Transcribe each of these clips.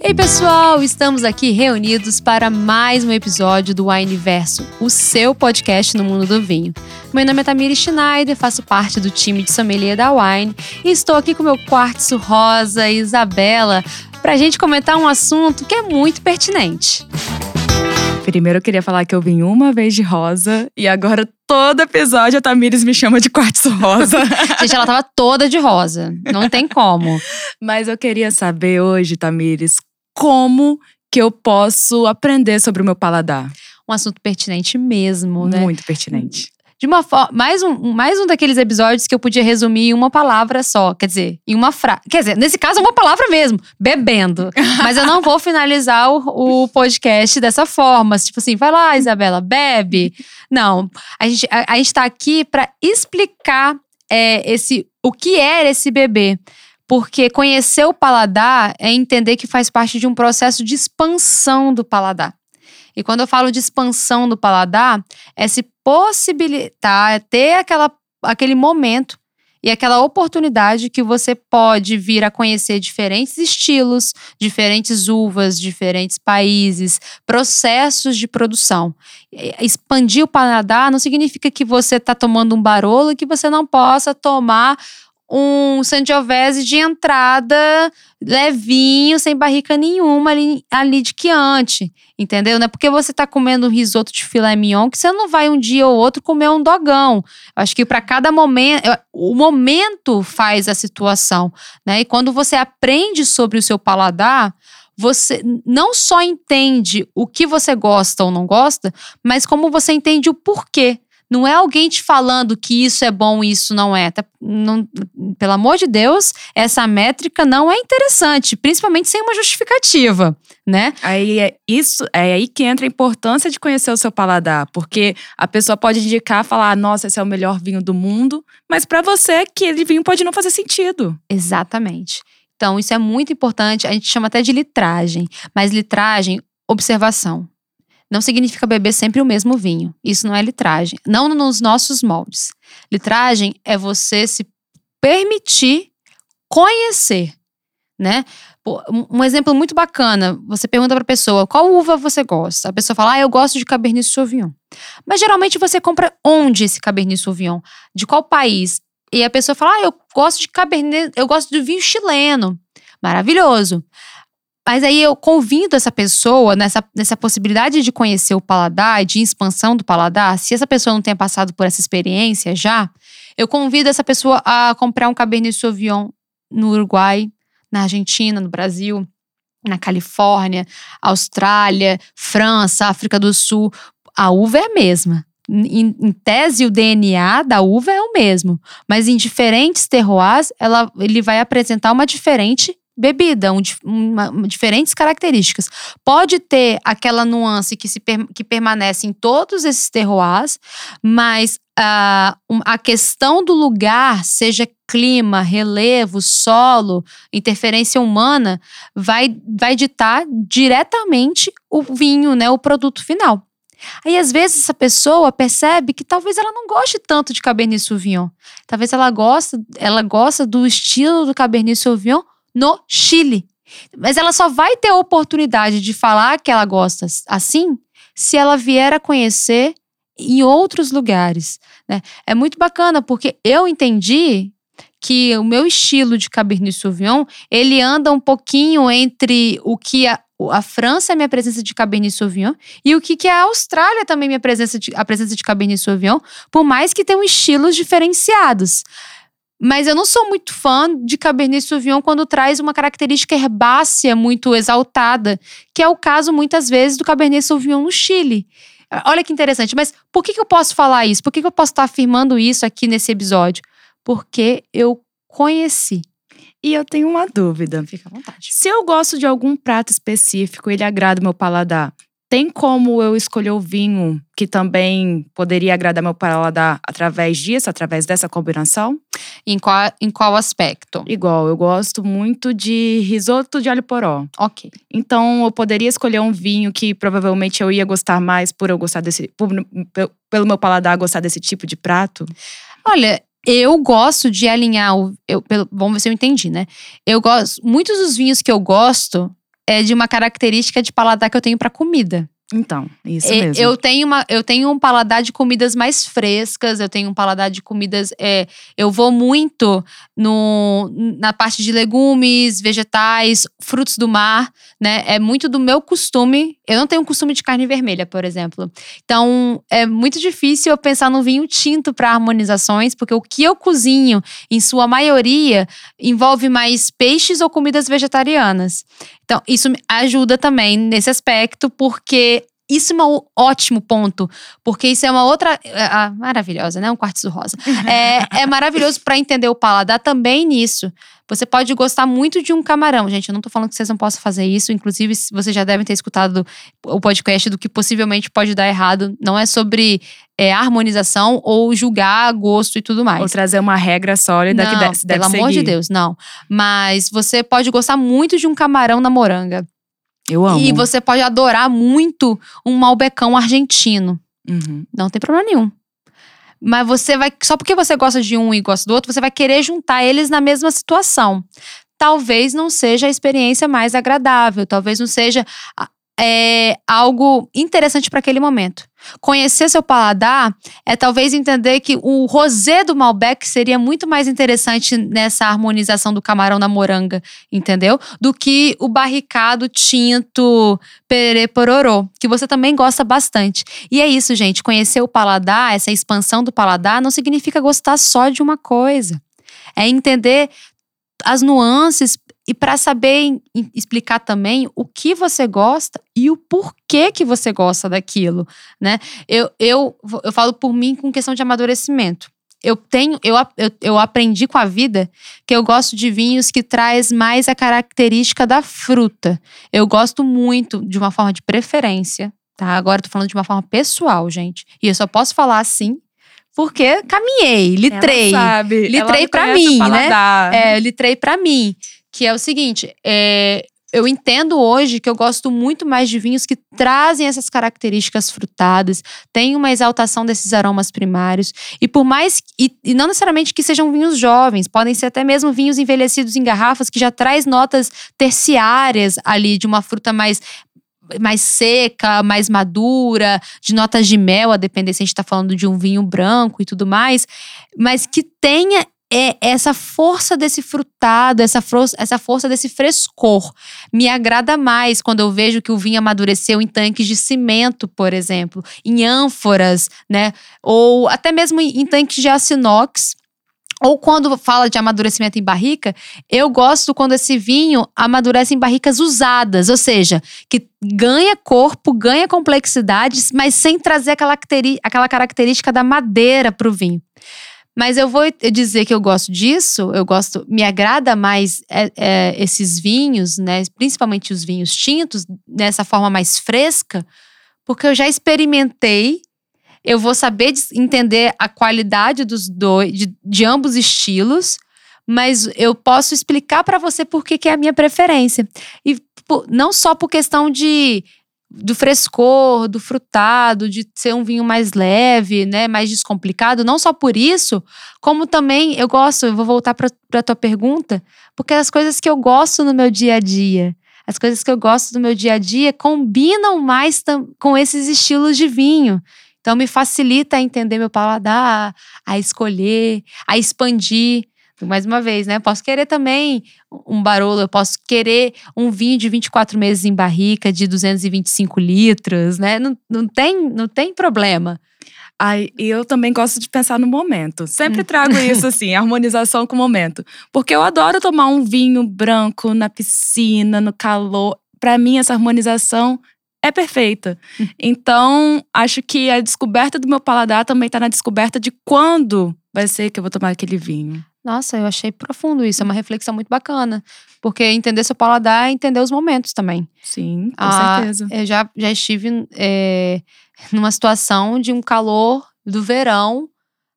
Ei pessoal, estamos aqui reunidos para mais um episódio do Wineverso, o seu podcast no mundo do vinho. Meu nome é Tamiri Schneider, faço parte do time de sommelier da Wine e estou aqui com meu quartzo rosa, Isabela, para a gente comentar um assunto que é muito pertinente. Primeiro eu queria falar que eu vim uma vez de rosa e agora todo episódio a Tamires me chama de quartzo rosa. Gente, ela tava toda de rosa. Não tem como. Mas eu queria saber hoje, Tamires, como que eu posso aprender sobre o meu paladar? Um assunto pertinente mesmo, né? Muito pertinente. De uma forma, mais um, mais um daqueles episódios que eu podia resumir em uma palavra só, quer dizer, em uma frase. Quer dizer, nesse caso é uma palavra mesmo, bebendo. Mas eu não vou finalizar o, o podcast dessa forma, tipo assim, vai lá, Isabela, bebe. Não, a gente a, a gente tá aqui para explicar é, esse o que é esse bebê. Porque conhecer o paladar é entender que faz parte de um processo de expansão do paladar. E quando eu falo de expansão do paladar, é se possibilitar, é ter aquela, aquele momento e aquela oportunidade que você pode vir a conhecer diferentes estilos, diferentes uvas, diferentes países, processos de produção. Expandir o paladar não significa que você está tomando um barolo e que você não possa tomar um Sangiovese de entrada levinho, sem barrica nenhuma ali, ali de quiante, entendeu? Não é porque você tá comendo um risoto de filé mignon que você não vai um dia ou outro comer um dogão. Eu acho que para cada momento, o momento faz a situação, né? E quando você aprende sobre o seu paladar, você não só entende o que você gosta ou não gosta, mas como você entende o porquê. Não é alguém te falando que isso é bom e isso não é. Tá, não, pelo amor de Deus, essa métrica não é interessante, principalmente sem uma justificativa, né? Aí é isso, é aí que entra a importância de conhecer o seu paladar, porque a pessoa pode indicar, falar, nossa, esse é o melhor vinho do mundo, mas para você aquele vinho pode não fazer sentido. Exatamente. Então, isso é muito importante. A gente chama até de litragem, mas litragem, observação não significa beber sempre o mesmo vinho. Isso não é litragem. Não nos nossos moldes. Litragem é você se permitir conhecer, né? Um exemplo muito bacana, você pergunta para a pessoa qual uva você gosta. A pessoa fala, ah, eu gosto de Cabernet Sauvignon. Mas geralmente você compra onde esse Cabernet Sauvignon? De qual país? E a pessoa fala, ah, eu gosto de Cabernet, eu gosto de vinho chileno. Maravilhoso. Mas aí eu convido essa pessoa nessa, nessa possibilidade de conhecer o paladar, de expansão do paladar. Se essa pessoa não tenha passado por essa experiência já, eu convido essa pessoa a comprar um Cabernet Sauvignon no Uruguai, na Argentina, no Brasil, na Califórnia, Austrália, França, África do Sul. A uva é a mesma. Em, em, tese, o DNA da uva é o mesmo, mas em diferentes terroirs, ela, ele vai apresentar uma diferente bebida, um, uma, diferentes características. Pode ter aquela nuance que, se, que permanece em todos esses terroirs, mas uh, a questão do lugar, seja clima, relevo, solo, interferência humana, vai, vai ditar diretamente o vinho, né, o produto final. Aí, às vezes, essa pessoa percebe que talvez ela não goste tanto de Cabernet Sauvignon. Talvez ela gosta, ela gosta do estilo do Cabernet Sauvignon no Chile. Mas ela só vai ter a oportunidade de falar que ela gosta assim se ela vier a conhecer em outros lugares. Né? É muito bacana, porque eu entendi que o meu estilo de Cabernet Sauvignon, ele anda um pouquinho entre o que a, a França é minha presença de Cabernet Sauvignon e o que, que a Austrália também é minha presença de, a presença de Cabernet Sauvignon, por mais que tenham estilos diferenciados. Mas eu não sou muito fã de Cabernet Sauvignon quando traz uma característica herbácea muito exaltada, que é o caso muitas vezes do Cabernet Sauvignon no Chile. Olha que interessante, mas por que, que eu posso falar isso? Por que, que eu posso estar afirmando isso aqui nesse episódio? Porque eu conheci. E eu tenho uma dúvida. Fica à vontade. Se eu gosto de algum prato específico, ele agrada o meu paladar, tem como eu escolher o vinho que também poderia agradar meu paladar através disso, através dessa combinação? Em qual, em qual aspecto? Igual, eu gosto muito de risoto de alho poró. Ok. Então, eu poderia escolher um vinho que provavelmente eu ia gostar mais por eu gostar desse. Por, pelo meu paladar gostar desse tipo de prato? Olha, eu gosto de alinhar o. Eu, pelo, vamos ver se eu entendi, né? Eu gosto. Muitos dos vinhos que eu gosto é de uma característica de paladar que eu tenho para comida. Então, isso É, mesmo. Eu tenho, uma, eu tenho um paladar de comidas mais frescas, eu tenho um paladar de comidas. é, eu vou muito no, na parte de legumes, vegetais, frutos do mar, né? É muito do meu costume. Eu não tenho um costume de carne vermelha, por exemplo. Então, é muito difícil eu pensar no vinho tinto para harmonizações, porque o que eu cozinho, em sua maioria, envolve mais peixes ou comidas vegetarianas. Então, isso ajuda também nesse aspecto, porque isso é um ótimo ponto, porque isso é uma outra. ah, maravilhosa, né? Um quartzo rosa. É, é maravilhoso para entender o paladar também nisso. Você pode gostar muito de um camarão. Gente, eu não tô falando que vocês não possam fazer isso. Inclusive, vocês já devem ter escutado o podcast do que possivelmente pode dar errado. Não é sobre é, harmonização ou julgar gosto e tudo mais. Ou trazer uma regra sólida que Não, deve, se deve pelo seguir. amor de Deus, não. Mas você pode gostar muito de um camarão na moranga. Eu amo. E você pode adorar muito um malbecão argentino. Uhum. Não tem problema nenhum. Mas você vai. Só porque você gosta de um e gosta do outro, você vai querer juntar eles na mesma situação. Talvez não seja a experiência mais agradável, talvez não seja é, algo interessante para aquele momento. Conhecer seu paladar é talvez entender que o rosé do Malbec seria muito mais interessante nessa harmonização do camarão na moranga, entendeu? Do que o barricado tinto perê pororô, que você também gosta bastante. E é isso, gente. Conhecer o paladar, essa expansão do paladar, não significa gostar só de uma coisa. É entender as nuances e para saber explicar também o que você gosta e o porquê que você gosta daquilo, né? Eu, eu, eu falo por mim com questão de amadurecimento. Eu tenho, eu, eu, eu aprendi com a vida que eu gosto de vinhos que traz mais a característica da fruta. Eu gosto muito de uma forma de preferência, tá? Agora eu tô falando de uma forma pessoal, gente. E eu só posso falar assim porque caminhei, litrei. Ela sabe. Litrei o mim, né? É, litrei pra mim, que é o seguinte, é, eu entendo hoje que eu gosto muito mais de vinhos que trazem essas características frutadas, tem uma exaltação desses aromas primários, e por mais e, e não necessariamente que sejam vinhos jovens, podem ser até mesmo vinhos envelhecidos em garrafas que já traz notas terciárias ali de uma fruta mais mais seca, mais madura, de notas de mel, a depender se a gente tá falando de um vinho branco e tudo mais, mas que tenha é essa força desse frutado, essa, fro- essa força desse frescor. Me agrada mais quando eu vejo que o vinho amadureceu em tanques de cimento, por exemplo, em ânforas, né? Ou até mesmo em, tanques de aço inox. Ou quando fala de amadurecimento em barrica, eu gosto quando esse vinho amadurece em barricas usadas, ou seja, que ganha corpo, ganha complexidade, mas sem trazer aquela característica da madeira para o vinho. Mas eu vou dizer que eu gosto disso, eu gosto, me agrada mais é, é, esses vinhos, né? Principalmente os vinhos tintos, nessa forma mais fresca, porque eu já experimentei. Eu vou saber entender a qualidade dos dois, de, de ambos estilos, mas eu posso explicar para você por que é a minha preferência. E po- não só por questão de do frescor, do frutado, de ser um vinho mais leve, né, mais descomplicado, não só por isso, como também eu gosto, eu vou voltar para a tua pergunta, porque as coisas que eu gosto no meu dia a dia, as coisas que eu gosto do meu dia a dia combinam mais com esses estilos de vinho. Então me facilita a entender meu paladar, a escolher, a expandir. Mais uma vez, né? Posso querer também um Barolo, eu posso querer um vinho de 24 meses em barrica, de 225 litros, né? Não, não, tem, não tem problema. Ai, eu também gosto de pensar no momento. Sempre Hum. trago isso, assim, harmonização com o momento. Porque eu adoro tomar um vinho branco na piscina, no calor. Pra mim, essa harmonização é perfeita. Então, acho que a descoberta do meu paladar também tá na descoberta de quando vai ser que eu vou tomar aquele vinho. Nossa, eu achei profundo isso. É uma reflexão muito bacana. Porque entender seu paladar é entender os momentos também. Sim, com Ah, certeza. Eu já, já estive é, numa situação de um calor do verão,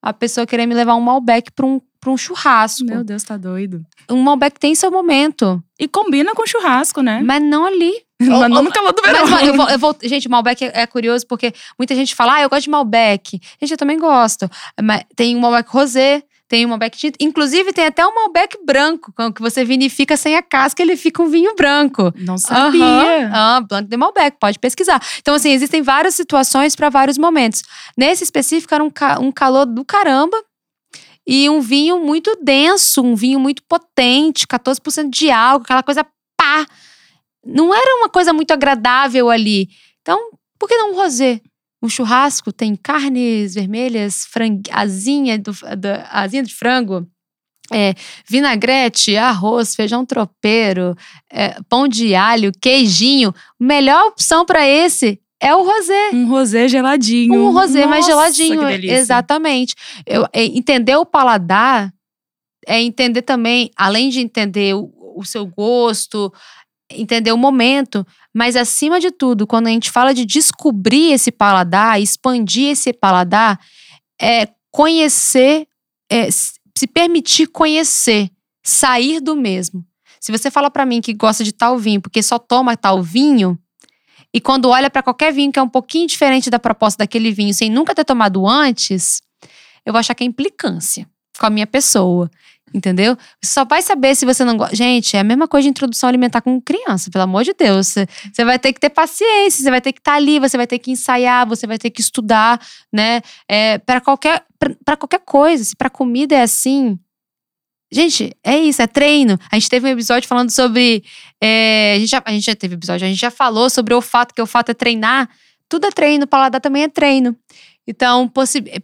a pessoa querer me levar um Malbec para um, pra um churrasco. Meu Deus, tá doido. Um Malbec tem seu momento, E combina com churrasco, né? mas não ali. Mas não no calor do verão. Mas eu vou, eu vou- gente, Malbec é, é curioso porque muita gente fala, ah, eu gosto de Malbec. Gente, eu também gosto. Mas tem um Malbec rosé, tem um Malbec tinto. Inclusive, tem até um Malbec branco, que você vinifica sem a casca, ele fica um vinho branco. Não sabia. Aham. Ah, Blanc de Malbec, pode pesquisar. Então, assim, existem várias situações para vários momentos. Nesse específico, era um, ca- um calor do caramba. E um vinho muito denso, um vinho muito potente, 14% de álcool, aquela coisa pá. Não era uma coisa muito agradável ali. Então, por que não um rosé? Um churrasco tem carnes vermelhas, asinha, do, da- asinha de frango, é, vinagrete, arroz, feijão tropeiro, é, pão de alho, queijinho. Melhor opção para esse é o rosé. Um rosé geladinho. Um rosé mais geladinho. que delícia. Exatamente. Eu, é, entender o paladar é entender também, além de entender o, o seu gosto, entender o momento, mas acima de tudo, quando a gente fala de descobrir esse paladar, expandir esse paladar, é conhecer, é, se permitir conhecer, sair do mesmo. Se você fala pra mim que gosta de tal vinho porque só toma tal vinho, e quando olha pra qualquer vinho que é um pouquinho diferente da proposta daquele vinho, sem nunca ter tomado antes, eu vou achar que é implicância com a minha pessoa. Entendeu? Só vai saber se você não gosta. Gente, é a mesma coisa de introdução alimentar com criança, pelo amor de Deus. Você, vai ter que ter paciência, você vai ter que estar ali, você vai ter que ensaiar, você vai ter que estudar, né? É, para qualquer, para qualquer coisa. Se para comida é assim. Gente, é isso, é treino. A gente teve um episódio falando sobre. é, a, gente já, a gente já teve episódio, a gente já falou sobre o olfato, que o olfato é treinar. Tudo é treino, paladar também é treino. Então,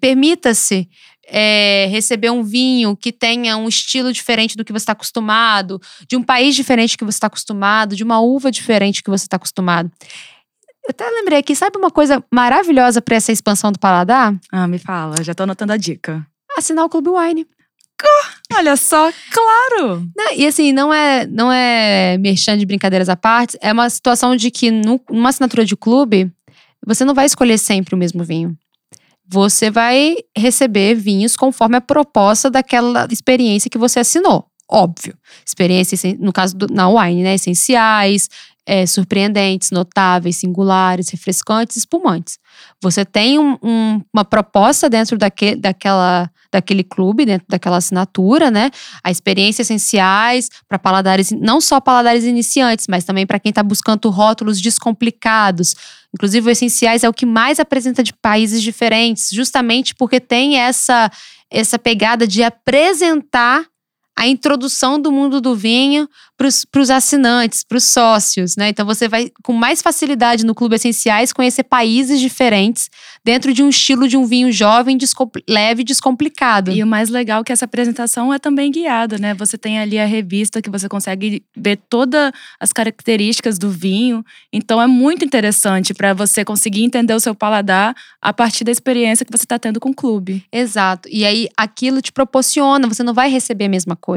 permita-se é, receber um vinho que tenha um estilo diferente do que você está acostumado, de um país diferente que você está acostumado, de uma uva diferente que você está acostumado. Eu até lembrei aqui, sabe uma coisa maravilhosa para essa expansão do paladar? Ah, me fala, já tô anotando a dica. Assinar o Clube Wine. Olha só, claro! Não, e assim, não é, não é merchan de brincadeiras à parte, é uma situação de que nu- numa assinatura de clube, você não vai escolher sempre o mesmo vinho. Você vai receber vinhos conforme a proposta daquela experiência que você assinou. Óbvio. Experiência, essen- no caso do, na wine, né? Essenciais, é, surpreendentes, notáveis, singulares, refrescantes, espumantes. Você tem um- um- uma proposta dentro daque, daquela, daquele clube, dentro daquela assinatura, né? A experiência essenciais para paladares, não só paladares iniciantes, mas também para quem está buscando rótulos descomplicados. Inclusive, o essenciais é o que mais apresenta de países diferentes, justamente porque tem essa, essa pegada de apresentar a introdução do mundo do vinho para os assinantes, para os sócios, né? Então você vai com mais facilidade no Clube Essenciais conhecer países diferentes dentro de um estilo de um vinho jovem, leve e descomplicado. E o mais legal é que essa apresentação é também guiada, né? Você tem ali a revista que você consegue ver todas as características do vinho. Então é muito interessante para você conseguir entender o seu paladar a partir da experiência que você está tendo com o clube. Exato. E aí aquilo te proporciona, você não vai receber a mesma coisa.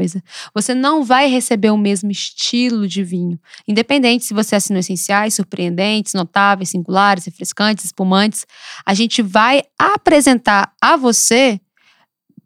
Você não vai receber o mesmo estilo de vinho. Independente se você assinou essenciais, surpreendentes, notáveis, singulares, refrescantes, espumantes, a gente vai apresentar a você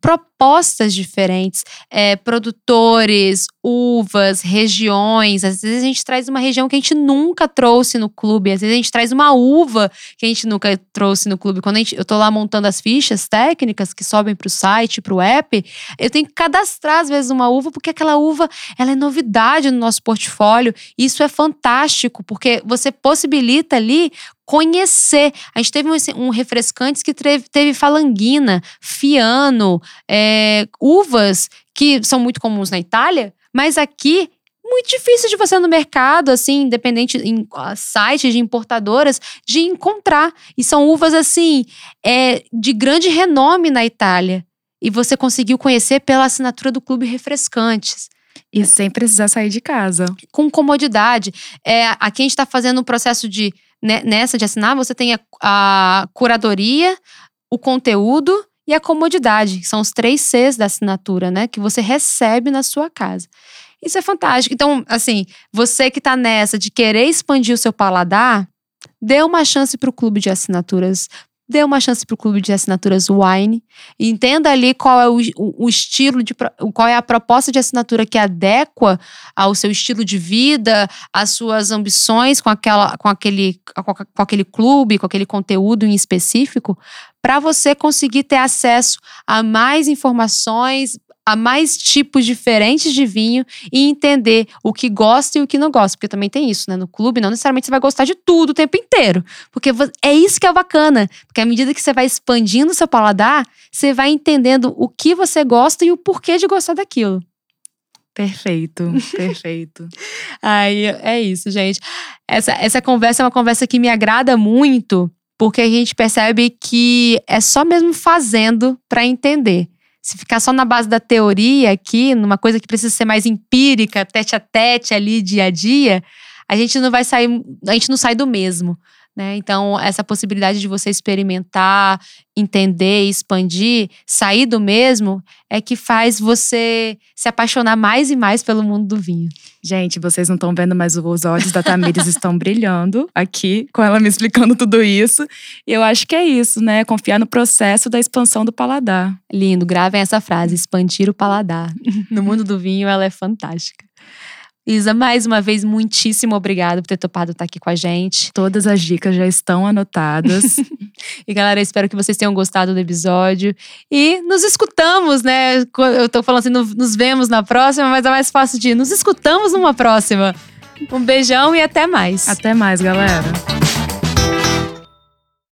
propostas diferentes, é, produtores, uvas, regiões. Às vezes a gente traz uma região que a gente nunca trouxe no clube, às vezes a gente traz uma uva que a gente nunca trouxe no clube. Quando gente, eu tô lá montando as fichas técnicas que sobem para o site, para o app, eu tenho que cadastrar às vezes uma uva porque aquela uva ela é novidade no nosso portfólio. Isso é fantástico porque você possibilita ali conhecer. A gente teve um, um refrescantes que teve, teve falanguina, fiano, é, uvas que são muito comuns na Itália, mas aqui muito difícil de você no mercado, assim, independente em sites de importadoras, de encontrar. E são uvas, assim, é, de grande renome na Itália. E você conseguiu conhecer pela assinatura do Clube Refrescantes. E sem precisar sair de casa. Com comodidade. É, aqui a gente está fazendo um processo de. né, nessa de assinar, você tem a, a curadoria, o conteúdo e a comodidade. que São os três Cs da assinatura, né? Que você recebe na sua casa. Isso é fantástico. Então, assim, você que tá nessa de querer expandir o seu paladar, dê uma chance para o clube de assinaturas. Dê uma chance para o clube de assinaturas Wine. Entenda ali qual é o, o, estilo de qual é a proposta de assinatura que adequa ao seu estilo de vida, às suas ambições com aquela com aquele com aquele clube, com aquele conteúdo em específico, para você conseguir ter acesso a mais informações, a mais tipos diferentes de vinho e entender o que gosta e o que não gosta. Porque também tem isso, né? No clube, não necessariamente você vai gostar de tudo o tempo inteiro. Porque é isso que é bacana. Porque à medida que você vai expandindo o seu paladar, você vai entendendo o que você gosta e o porquê de gostar daquilo. Perfeito, perfeito. Aí é isso, gente. Essa, essa conversa é uma conversa que me agrada muito, porque a gente percebe que é só mesmo fazendo para entender. Se ficar só na base da teoria aqui, numa coisa que precisa ser mais empírica, tete a tete ali, dia a dia, a gente não vai sair, a gente não sai do mesmo. Né? Então, essa possibilidade de você experimentar, entender, expandir, sair do mesmo, é que faz você se apaixonar mais e mais pelo mundo do vinho. Gente, vocês não estão vendo, mas os olhos da Tamires estão brilhando aqui, com ela me explicando tudo isso. E eu acho que é isso, né? Confiar no processo da expansão do paladar. Lindo, gravem essa frase: expandir o paladar. no mundo do vinho, ela é fantástica. Isa, mais uma vez, muitíssimo obrigada por ter topado estar aqui com a gente. Todas as dicas já estão anotadas. e galera, espero que vocês tenham gostado do episódio. E nos escutamos, né? Eu tô falando assim, nos vemos na próxima, mas é mais fácil de ir. Nos escutamos numa próxima. Um beijão e até mais. Até mais, galera.